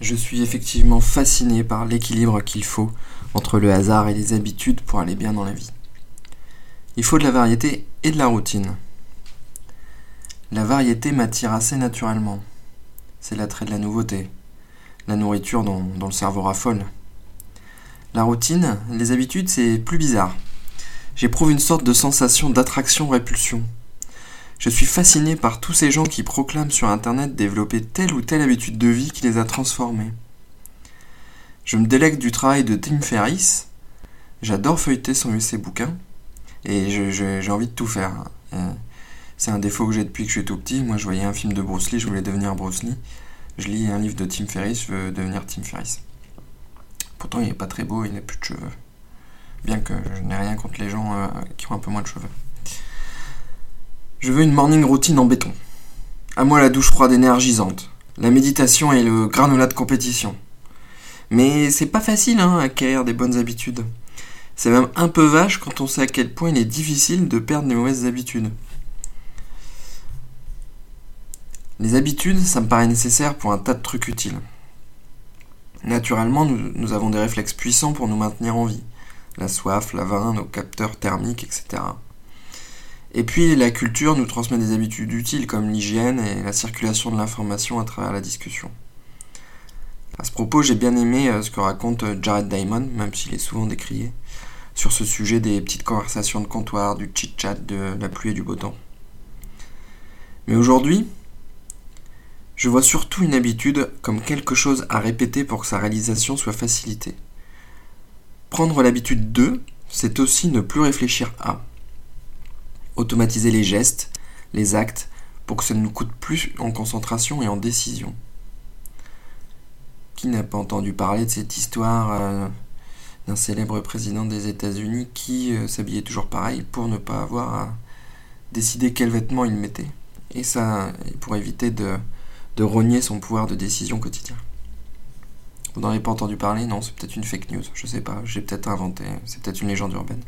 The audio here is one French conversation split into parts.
Je suis effectivement fasciné par l'équilibre qu'il faut entre le hasard et les habitudes pour aller bien dans la vie. Il faut de la variété et de la routine. La variété m'attire assez naturellement. C'est l'attrait de la nouveauté, la nourriture dont, dont le cerveau raffole. La routine, les habitudes, c'est plus bizarre. J'éprouve une sorte de sensation d'attraction-répulsion. Je suis fasciné par tous ces gens qui proclament sur Internet développer telle ou telle habitude de vie qui les a transformés. Je me délecte du travail de Tim Ferriss. J'adore feuilleter son, ses bouquins. Et j'ai envie de tout faire. Euh, c'est un défaut que j'ai depuis que je suis tout petit. Moi, je voyais un film de Bruce Lee, je voulais devenir Bruce Lee. Je lis un livre de Tim Ferriss, je veux devenir Tim Ferriss. Pourtant, il n'est pas très beau, il n'a plus de cheveux. Bien que je n'ai rien contre les gens euh, qui ont un peu moins de cheveux. Je veux une morning routine en béton. À moi la douche froide énergisante, la méditation et le granola de compétition. Mais c'est pas facile hein, à acquérir des bonnes habitudes. C'est même un peu vache quand on sait à quel point il est difficile de perdre les mauvaises habitudes. Les habitudes, ça me paraît nécessaire pour un tas de trucs utiles. Naturellement, nous, avons des réflexes puissants pour nous maintenir en vie. La soif, la faim, nos capteurs thermiques, etc. Et puis la culture nous transmet des habitudes utiles comme l'hygiène et la circulation de l'information à travers la discussion. À ce propos, j'ai bien aimé euh, ce que raconte euh, Jared Diamond, même s'il est souvent décrié, sur ce sujet des petites conversations de comptoir, du chit-chat, de la pluie et du beau temps. Mais aujourd'hui, je vois surtout une habitude comme quelque chose à répéter pour que sa réalisation soit facilitée. Prendre l'habitude de, c'est aussi ne plus réfléchir à automatiser les gestes, les actes, pour que ça ne nous coûte plus en concentration et en décision. Qui n'a pas entendu parler de cette histoire euh, d'un célèbre président des États-Unis qui euh, s'habillait toujours pareil pour ne pas avoir à décider quel vêtement il mettait? Et ça, pour éviter de, de rogner son pouvoir de décision quotidien. Vous n'en avez pas entendu parler? Non, c'est peut-être une fake news, je sais pas, j'ai peut-être inventé, c'est peut-être une légende urbaine.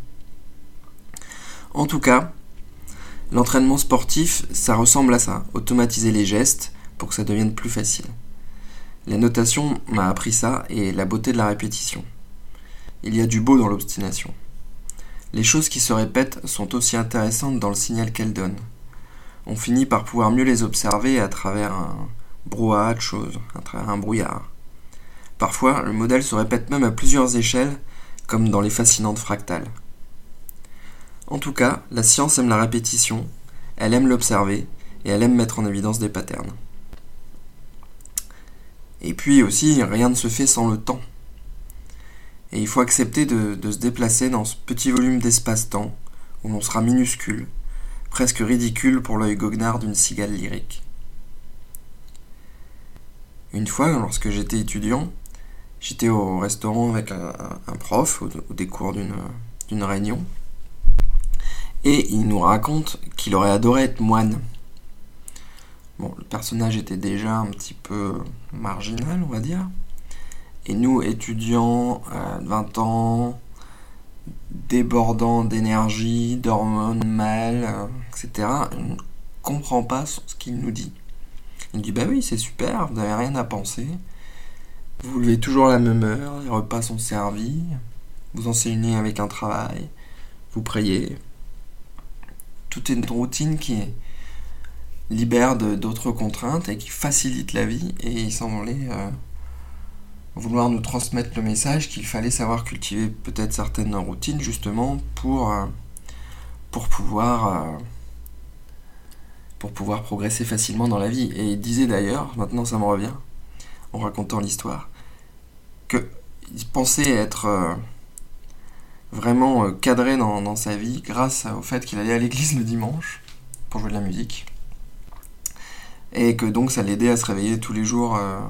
En tout cas, L'entraînement sportif, ça ressemble à ça, automatiser les gestes pour que ça devienne plus facile. La notation m'a appris ça et la beauté de la répétition. Il y a du beau dans l'obstination. Les choses qui se répètent sont aussi intéressantes dans le signal qu'elles donnent. On finit par pouvoir mieux les observer à travers un brouhaha de choses, à travers un brouillard. Parfois, le modèle se répète même à plusieurs échelles, comme dans les fascinantes fractales. En tout cas, la science aime la répétition, elle aime l'observer, et elle aime mettre en évidence des patterns. Et puis aussi, rien ne se fait sans le temps. Et il faut accepter de, se déplacer dans ce petit volume d'espace-temps, où l'on sera minuscule, presque ridicule pour l'œil goguenard d'une cigale lyrique. Une fois, lorsque j'étais étudiant, j'étais au restaurant avec un, prof au, au décours d'une réunion, et il nous raconte qu'il aurait adoré être moine. Bon, le personnage était déjà un petit peu marginal, on va dire. Et nous, étudiants, 20 ans, débordants d'énergie, d'hormones mal, etc., on ne comprend pas ce qu'il nous dit. Il dit Bah oui, c'est super, vous n'avez rien à penser. Vous levez toujours la même heure, les repas sont servis, vous enseignez avec un travail, vous priez, tout est une routine qui libère d'autres contraintes et qui facilite la vie. Et il semblait euh, vouloir nous transmettre le message qu'il fallait savoir cultiver peut-être certaines routines justement pour, euh, euh, pour pouvoir progresser facilement dans la vie. Et il disait d'ailleurs, maintenant ça me revient, en racontant l'histoire, que il pensait être vraiment euh, cadré dans, sa vie grâce au fait qu'il allait à l'église le dimanche pour jouer de la musique. Et que donc ça l'aidait à se réveiller tous les jours euh,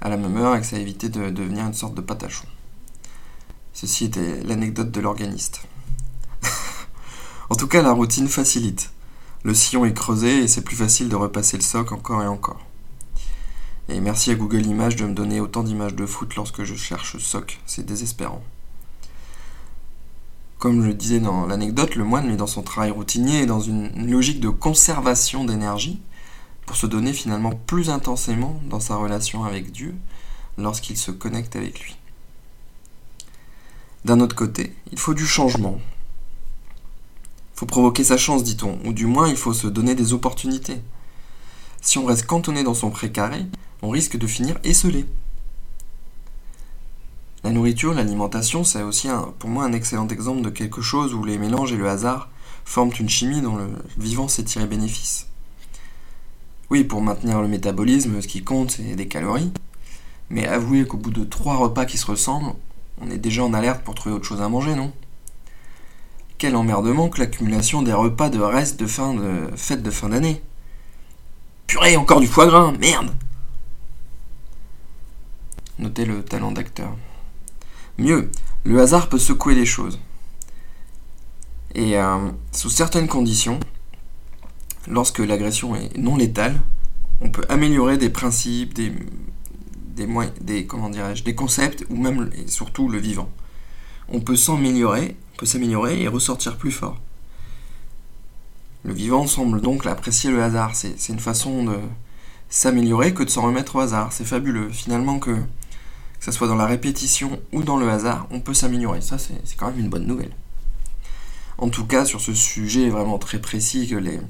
à la même heure et que ça évitait de, devenir une sorte de patachon. Ceci était l'anecdote de l'organiste. en tout cas, la routine facilite. Le sillon est creusé et c'est plus facile de repasser le soc encore et encore. Et merci à Google Images de me donner autant d'images de foot lorsque je cherche soc, c'est désespérant. Comme je le disais dans l'anecdote, le moine, lui, dans son travail routinier, est dans une logique de conservation d'énergie pour se donner finalement plus intensément dans sa relation avec Dieu lorsqu'il se connecte avec lui. D'un autre côté, il faut du changement. Il faut provoquer sa chance, dit-on, ou du moins il faut se donner des opportunités. Si on reste cantonné dans son précaré, on risque de finir esselé. La nourriture, l'alimentation, c'est aussi pour moi un excellent exemple de quelque chose où les mélanges et le hasard forment une chimie dont le vivant sait tirer bénéfice. Oui, pour maintenir le métabolisme, ce qui compte, c'est des calories. Mais avouez qu'au bout de trois repas qui se ressemblent, on est déjà en alerte pour trouver autre chose à manger, non? Quel emmerdement que l'accumulation des repas de restes de fin de fête de fin d'année. Purée, encore du foie gras, merde Notez le talent d'acteur. Mieux, le hasard peut secouer les choses. Et euh, sous certaines conditions, lorsque l'agression est non létale, on peut améliorer des principes, des, des, des, comment des concepts ou même et surtout le vivant. On peut s'améliorer, peut s'améliorer et ressortir plus fort. Le vivant semble donc l'apprécier le hasard. C'est une façon de s'améliorer que de s'en remettre au hasard. C'est fabuleux. Finalement que que ce soit dans la répétition ou dans le hasard, on peut s'améliorer. Ça, c'est quand même une bonne nouvelle. En tout cas, sur ce sujet vraiment très précis, que les,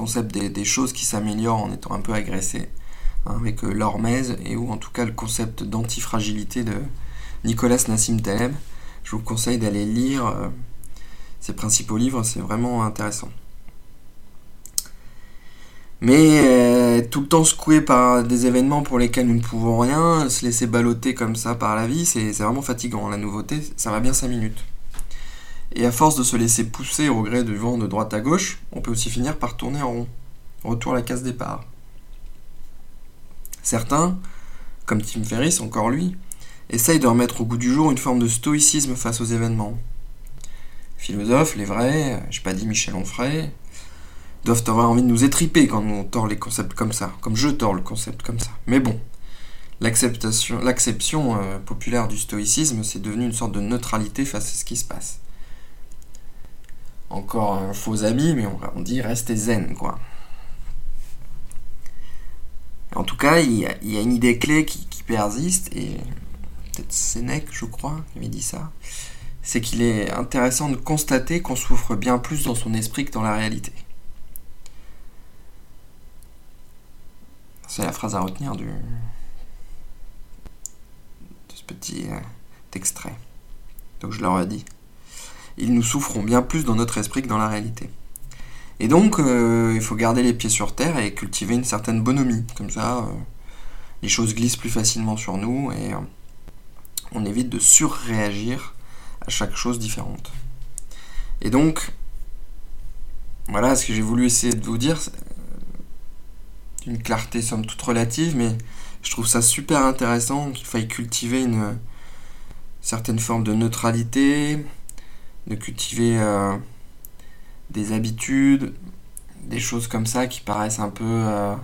concept des, choses qui s'améliorent en étant un peu agressées, hein, avec euh, et ou en tout cas le concept d'antifragilité de Nicolas Nassim Taleb. Je vous conseille d'aller lire euh, ses principaux livres, c'est vraiment intéressant. Mais tout le temps secoué par des événements pour lesquels nous ne pouvons rien, se laisser balloter comme ça par la vie, c'est vraiment fatigant. La nouveauté, ça va bien 5 minutes. Et à force de se laisser pousser au gré du vent de droite à gauche, on peut aussi finir par tourner en rond. Retour à la case départ. Certains, comme Tim Ferriss, encore lui, essayent de remettre au goût du jour une forme de stoïcisme face aux événements. Philosophes, les vrais, j'ai pas dit Michel Onfray, doivent avoir envie de nous étriper quand on tord les concepts comme ça, comme je tords le concept comme ça. Mais bon, l'acception euh, populaire du stoïcisme, c'est devenu une sorte de neutralité face à ce qui se passe encore un faux ami, mais on, dit restez zen, quoi. En tout cas, il y, a, une idée clé qui, persiste, et peut-être Sénèque, je crois, qui avait dit ça, c'est qu'il est intéressant de constater qu'on souffre bien plus dans son esprit que dans la réalité. C'est la phrase à retenir de ce petit euh, extrait. Donc je leur ai dit ils nous souffront bien plus dans notre esprit que dans la réalité. Et donc, euh, il faut garder les pieds sur terre et cultiver une certaine bonhomie. Comme ça, euh, les choses glissent plus facilement sur nous et on évite de surréagir à chaque chose différente. Et donc, voilà ce que j'ai voulu essayer de vous dire. Une clarté somme toute relative, mais je trouve ça super intéressant qu'il faille cultiver une certaine forme de neutralité, de cultiver euh, des habitudes, des choses comme ça qui paraissent un peu euh,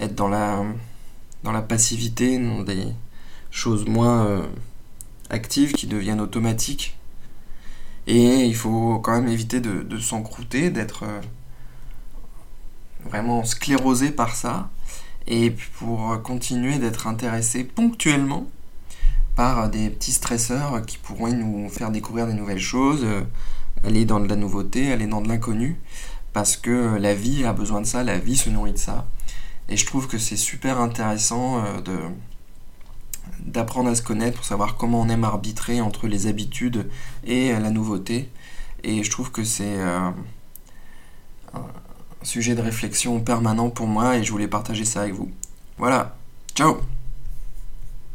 être dans la, dans la passivité, des choses moins euh, actives qui deviennent automatiques. Et il faut quand même éviter de, de s'encrouter, d'être vraiment sclérosé par ça. Et pour continuer d'être intéressé ponctuellement par des petits stresseurs qui pourront nous faire découvrir des nouvelles choses, euh, aller dans de la nouveauté, aller dans de l'inconnu, parce que la vie a besoin de ça, la vie se nourrit de ça. Et je trouve que c'est super intéressant euh, de d'apprendre à se connaître pour savoir comment on aime arbitrer entre les habitudes et la nouveauté. Et je trouve que c'est euh, sujet de réflexion permanent pour moi et je voulais partager ça avec vous. Voilà, ciao